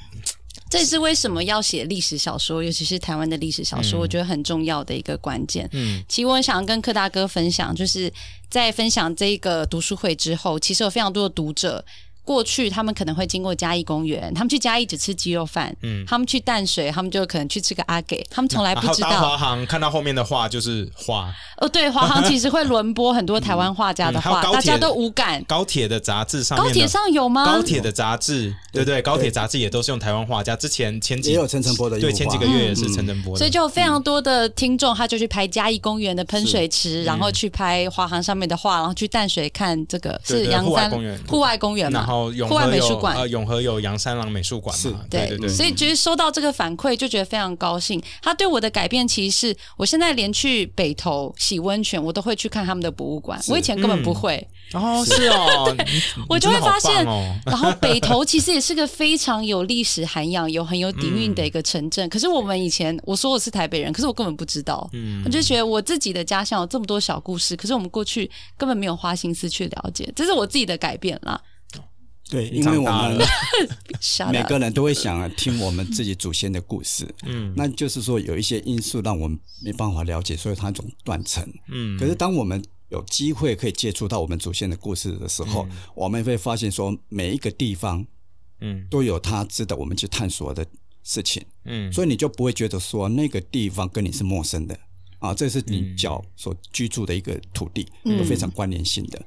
这是为什么要写历史小说，尤其是台湾的历史小说，我觉得很重要的一个关键。嗯，其实我想跟柯大哥分享，就是在分享这个读书会之后，其实有非常多的读者。过去他们可能会经过嘉义公园，他们去嘉义只吃鸡肉饭，嗯，他们去淡水，他们就可能去吃个阿给，他们从来不知道。华航看到后面的画就是画，哦，对，华航其实会轮播很多台湾画家的画，大家都无感。高铁的杂志上，高铁上有吗？高铁的杂志，对。对，高铁杂志也都是用台湾画家。之前前几也有陈晨波的，对，前几个月也是陈晨波，所以就非常多的听众，他就去拍嘉义公园的喷水池，然后去拍华航上面的画，然后去淡水看这个是阳山公园，户外公园嘛，然后户外美术馆。呃，永和有杨三郎美术馆嘛？对对对，所以其实收到这个反馈就觉得非常高兴。他对我的改变，其实是我现在连去北投洗温泉，我都会去看他们的博物馆。我以前根本不会。哦，是哦，我就会发现，然后北投其实也是个非常有历史涵养、有很有底蕴的一个城镇。可是我们以前我说我是台北人，可是我根本不知道。嗯，我就觉得我自己的家乡有这么多小故事，可是我们过去根本没有花心思去了解，这是我自己的改变啦。对，因为我们 每个人都会想听我们自己祖先的故事，嗯，那就是说有一些因素让我们没办法了解，所以它一种断层，嗯。可是当我们有机会可以接触到我们祖先的故事的时候，我们会发现说每一个地方，嗯，都有它值得我们去探索的事情，嗯。所以你就不会觉得说那个地方跟你是陌生的。啊，这是你脚所居住的一个土地，有非常关联性的。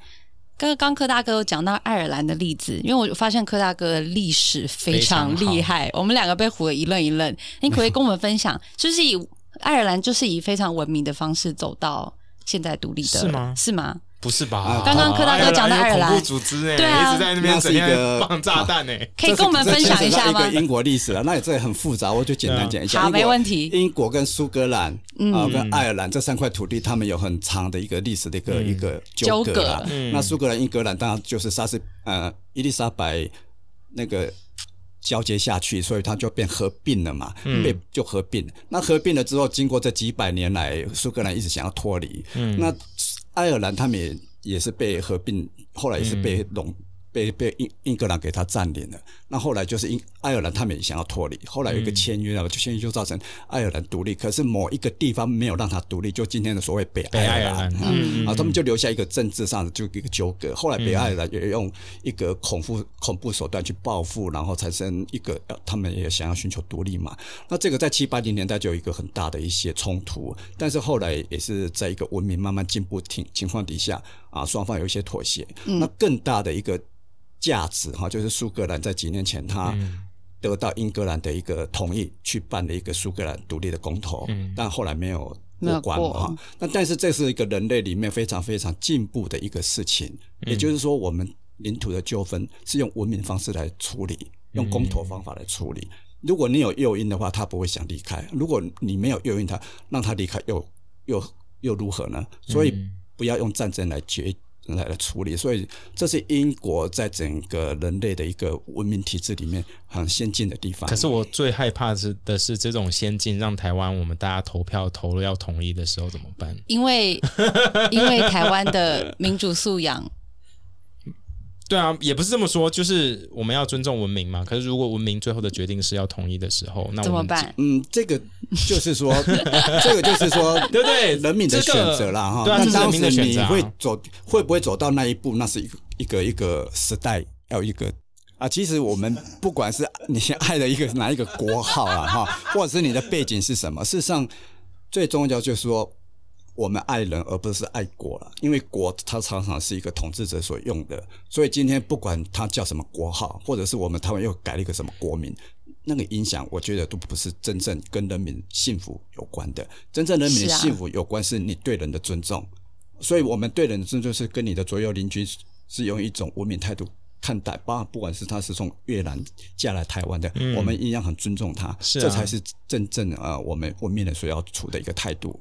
刚刚柯大哥有讲到爱尔兰的例子，因为我发现柯大哥的历史非常厉害，我们两个被唬得一愣一愣。你可以跟我们分享，就是以爱尔兰就是以非常文明的方式走到现在独立的，是吗？是吗？不是吧？刚刚柯大哥讲的爱尔兰恐怖组织哎，对啊，一直在那边整天放炸弹哎，可以跟我们分享一下吗？一个英国历史了，那也这很复杂，我就简单讲一下。好，没问题。英国跟苏格兰啊，跟爱尔兰这三块土地，他们有很长的一个历史的一个一个纠葛啊。那苏格兰、英格兰当然就是莎士呃伊丽莎白那个交接下去，所以它就变合并了嘛，被就合并。那合并了之后，经过这几百年来，苏格兰一直想要脱离，嗯那。爱尔兰他们也也是被合并，后来也是被拢。被被英英格兰给他占领了，那后来就是英爱尔兰他们也想要脱离，后来有一个签约了，就签约就造成爱尔兰独立。可是某一个地方没有让他独立，就今天的所谓北爱尔兰啊，他们就留下一个政治上的就一个纠葛。后来北爱尔兰也用一个恐怖恐怖手段去报复，然后产生一个他们也想要寻求独立嘛。那这个在七八零年代就有一个很大的一些冲突，但是后来也是在一个文明慢慢进步情情况底下啊，双方有一些妥协。那更大的一个。价值哈，就是苏格兰在几年前，他得到英格兰的一个同意，去办了一个苏格兰独立的公投，但后来没有过关哈。那但是这是一个人类里面非常非常进步的一个事情，也就是说，我们领土的纠纷是用文明方式来处理，用公投方法来处理。如果你有诱因的话，他不会想离开；如果你没有诱因，他让他离开，又又又如何呢？所以不要用战争来决。来来处理，所以这是英国在整个人类的一个文明体制里面很先进的地方。可是我最害怕是的是这种先进让台湾我们大家投票投了要统一的时候怎么办？因为因为台湾的民主素养。对啊，也不是这么说，就是我们要尊重文明嘛。可是如果文明最后的决定是要统一的时候，那怎么办？嗯，这个就是说，这个就是说，对不对？人民的选择了哈。那当时你会走，会不会走到那一步？那是一个一个一个时代，要一个啊。其实我们不管是你爱的一个 哪一个国号啊，哈，或者是你的背景是什么，事实上最重要就是说。我们爱人而不是爱国了，因为国它常常是一个统治者所用的，所以今天不管它叫什么国号，或者是我们台湾又改了一个什么国名，那个影响我觉得都不是真正跟人民幸福有关的。真正人民的幸福有关是你对人的尊重，所以我们对人的尊重是跟你的左右邻居是用一种文明态度看待，包不管是他是从越南嫁来台湾的，我们一样很尊重他，这才是真正呃我们文明人所要处的一个态度。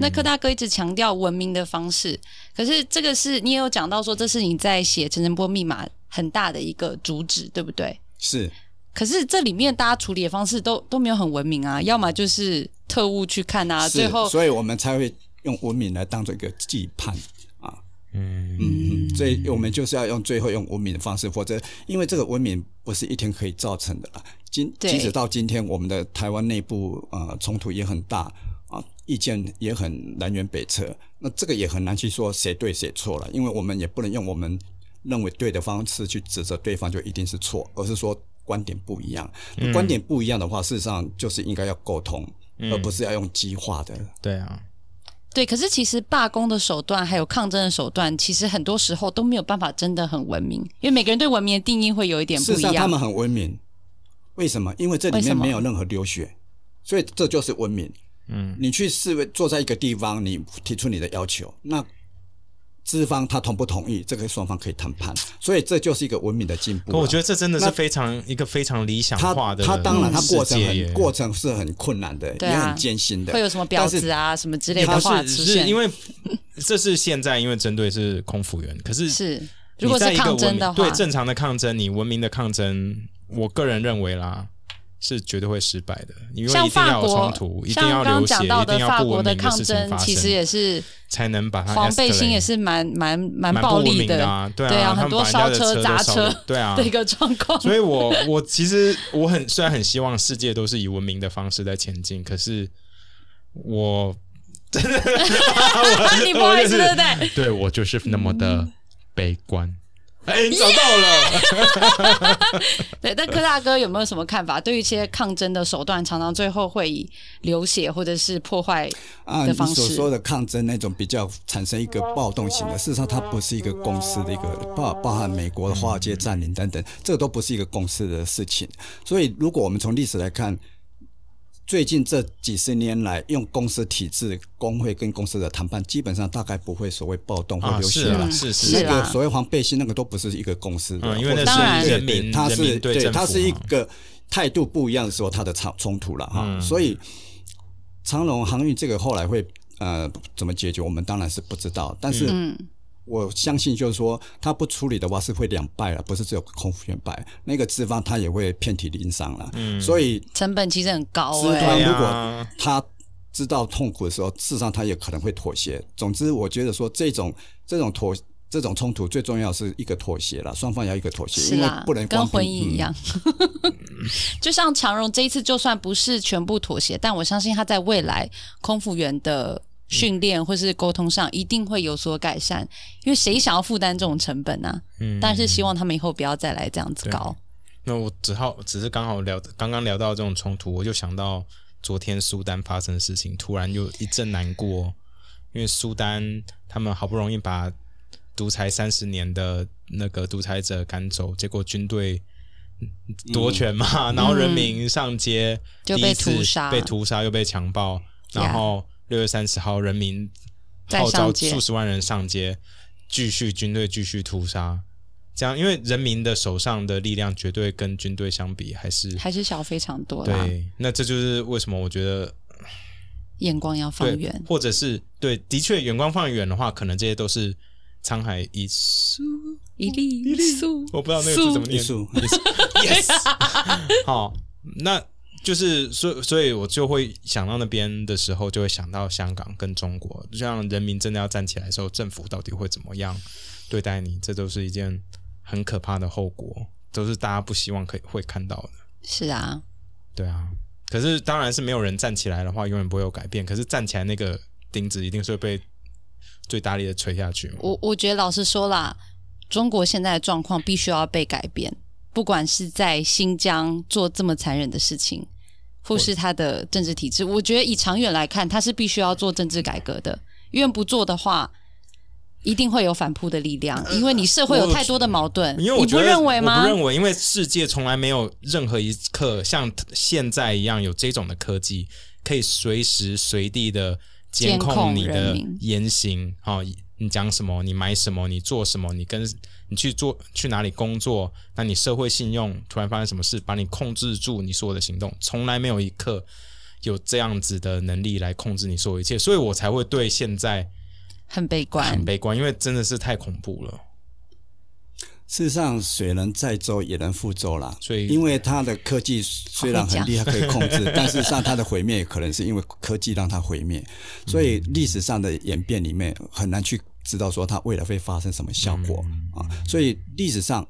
那柯大哥一直强调文明的方式，可是这个是你也有讲到说，这是你在写陈晨波密码很大的一个主旨，对不对？是。可是这里面大家处理的方式都都没有很文明啊，要么就是特务去看啊，最后，所以我们才会用文明来当做一个羁绊啊。嗯嗯，所以我们就是要用最后用文明的方式，否则因为这个文明不是一天可以造成的了。今即使到今天，我们的台湾内部呃冲突也很大。意见也很南辕北辙，那这个也很难去说谁对谁错了，因为我们也不能用我们认为对的方式去指责对方就一定是错，而是说观点不一样。观点不一样的话，事实上就是应该要沟通，而不是要用激化的。对啊，对。可是其实罢工的手段还有抗争的手段，其实很多时候都没有办法真的很文明，因为每个人对文明的定义会有一点不一样。他们很文明，为什么？因为这里面没有任何流血，所以这就是文明。嗯，你去示威，坐在一个地方，你提出你的要求，那。资方他同不同意，这个双方可以谈判，所以这就是一个文明的进步。我觉得这真的是非常一个非常理想化的。他当然，他过程很过程是很困难的，也很艰辛的。会有什么婊子啊什么之类的话出现？因为这是现在，因为针对是空服员，可是是如果是抗争的话，对正常的抗争，你文明的抗争，我个人认为啦。是绝对会失败的，因为一定要有冲突，一定要流血，一定要不文明的事情发生，其实也是才能把它。黄背心也是蛮蛮蛮暴力的啊，对啊，很多烧车砸车，对啊，的一个状况。所以我我其实我很虽然很希望世界都是以文明的方式在前进，可是我真的，你不好意思，对不对？对我就是那么的悲观。哎，找到了。对，但柯大哥有没有什么看法？对于一些抗争的手段，常常最后会以流血或者是破坏的方式。所说的抗争那种比较产生一个暴动型的，事实上它不是一个公司的一个包包含美国的华尔街占领等等，这个都不是一个公司的事情。所以，如果我们从历史来看。最近这几十年来，用公司体制、工会跟公司的谈判，基本上大概不会所谓暴动或流血了。是是那个所谓黄背心，那个都不是一个公司的，因为那是人民，他是对，他是一个态度不一样的时候，他的冲冲突了哈。所以长龙航运这个后来会呃怎么解决，我们当然是不知道，但是。我相信，就是说，他不处理的话是会两败了，不是只有空服员败，那个资方他也会遍体鳞伤了。嗯，所以成本其实很高。资方如果他知道痛苦的时候，事实上他也可能会妥协。总之，我觉得说这种这种妥这种冲突最重要是一个妥协了，双方要一个妥协，因为不能跟婚姻一样。就像长荣这一次，就算不是全部妥协，但我相信他在未来空服员的。训练或是沟通上一定会有所改善，因为谁想要负担这种成本呢？嗯，但是希望他们以后不要再来这样子搞。那我只好只是刚好聊刚刚聊到这种冲突，我就想到昨天苏丹发生的事情，突然又一阵难过，因为苏丹他们好不容易把独裁三十年的那个独裁者赶走，结果军队夺权嘛，然后人民上街就被屠杀，被屠杀又被强暴，然后。六月三十号，人民号召数十万人上街，继续军队继续屠杀。这样，因为人民的手上的力量绝对跟军队相比，还是还是小非常多。对，那这就是为什么我觉得眼光要放远，或者是对，的确眼光放远的话，可能这些都是沧海一粟一粒一粒粟，我不知道那个字怎么念。Yes，好，那。就是所所以，我就会想到那边的时候，就会想到香港跟中国，就像人民真的要站起来的时候，政府到底会怎么样对待你？这都是一件很可怕的后果，都是大家不希望可以会看到的。是啊，对啊。可是当然是没有人站起来的话，永远不会有改变。可是站起来那个钉子一定是会被最大力的锤下去。我我觉得老实说啦，中国现在的状况必须要被改变，不管是在新疆做这么残忍的事情。或是他的政治体制，我觉得以长远来看，他是必须要做政治改革的。因为不做的话，一定会有反扑的力量。因为你社会有太多的矛盾，因为你不认为吗？不认为，因为世界从来没有任何一刻像现在一样有这种的科技，可以随时随地的监控你的言行。好。你讲什么？你买什么？你做什么？你跟你去做去哪里工作？那你社会信用突然发生什么事，把你控制住你所有的行动？从来没有一刻有这样子的能力来控制你所有一切，所以我才会对现在很悲观，很悲观，因为真的是太恐怖了。事实上，水能载舟也能覆舟啦。所以，因为它的科技虽然很厉害，可以控制，但是上它的毁灭可能是因为科技让它毁灭。所以历史上的演变里面很难去知道说它未来会发生什么效果啊。所以历史上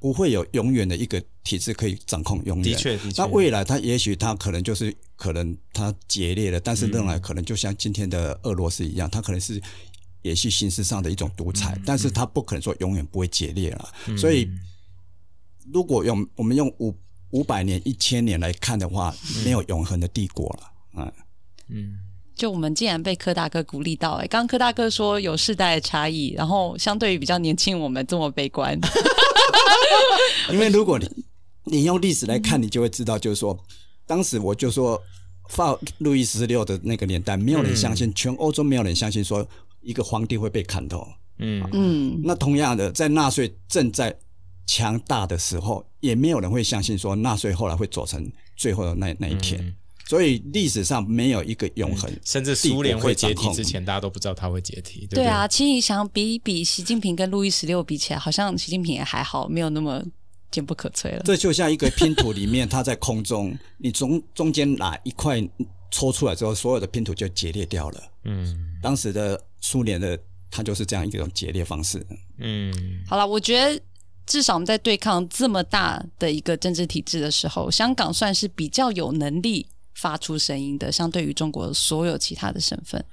不会有永远的一个体制可以掌控永远。的确，的确。那未来它也许它可能就是可能它决裂了，但是仍然可能就像今天的俄罗斯一样，它可能是。也是形式上的一种独裁，但是它不可能说永远不会决裂了。所以，如果用我们用五五百年、一千年来看的话，没有永恒的帝国了。嗯嗯，就我们竟然被柯大哥鼓励到，哎，刚刚柯大哥说有世代的差异，然后相对于比较年轻，我们这么悲观。因为如果你你用历史来看，你就会知道，就是说，当时我就说。法路易十六的那个年代，没有人相信，全欧洲没有人相信说一个皇帝会被砍头。嗯嗯，那同样的，在纳粹正在强大的时候，也没有人会相信说纳粹后来会走成最后的那那一天。所以历史上没有一个永恒，甚至苏联会解体之前，大家都不知道它会解体。对啊，其实你想比比习近平跟路易十六比起来，好像习近平也还好，没有那么。坚不可摧了。这就像一个拼图里面，它在空中，你从中间哪一块抽出来之后，所有的拼图就解裂掉了。嗯，当时的苏联的，它就是这样一种解裂方式。嗯，好了，我觉得至少我们在对抗这么大的一个政治体制的时候，香港算是比较有能力发出声音的，相对于中国所有其他的省份。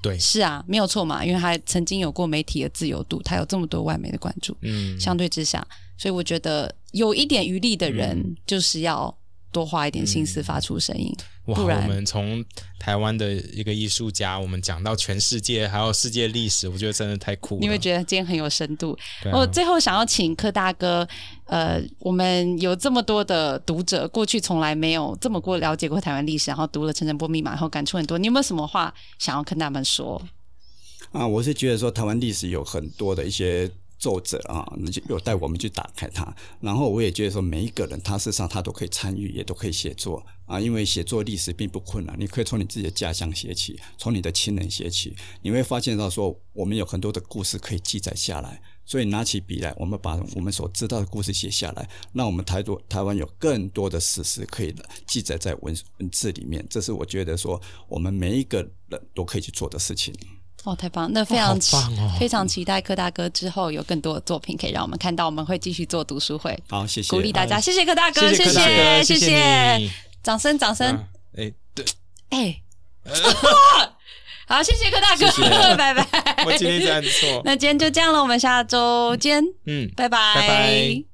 对，是啊，没有错嘛，因为他曾经有过媒体的自由度，他有这么多外媒的关注。嗯，相对之下。所以我觉得有一点余力的人，就是要多花一点心思发出声音。不然，我们从台湾的一个艺术家，我们讲到全世界，还有世界历史，我觉得真的太酷了。你会觉得今天很有深度。我最后想要请柯大哥，呃，我们有这么多的读者，过去从来没有这么过了解过台湾历史，然后读了《陈晨波密码》然后感触很多。你有没有什么话想要跟他们说？啊，我是觉得说台湾历史有很多的一些。作者啊，那就有带我们去打开它。然后我也觉得说，每一个人他事实上他都可以参与，也都可以写作啊。因为写作历史并不困难，你可以从你自己的家乡写起，从你的亲人写起，你会发现到说，我们有很多的故事可以记载下来。所以拿起笔来，我们把我们所知道的故事写下来，让我们台多台湾有更多的史实可以记载在文文字里面。这是我觉得说，我们每一个人都可以去做的事情。哦，太棒！那非常哦非常期待柯大哥之后有更多的作品可以让我们看到。我们会继续做读书会，好，谢谢，鼓励大家，谢谢柯大哥，谢谢，谢谢，掌声，掌声！哎，对，哎，好，谢谢柯大哥，拜拜。我今天这样错，那今天就这样了，我们下周见，嗯，拜拜，拜拜。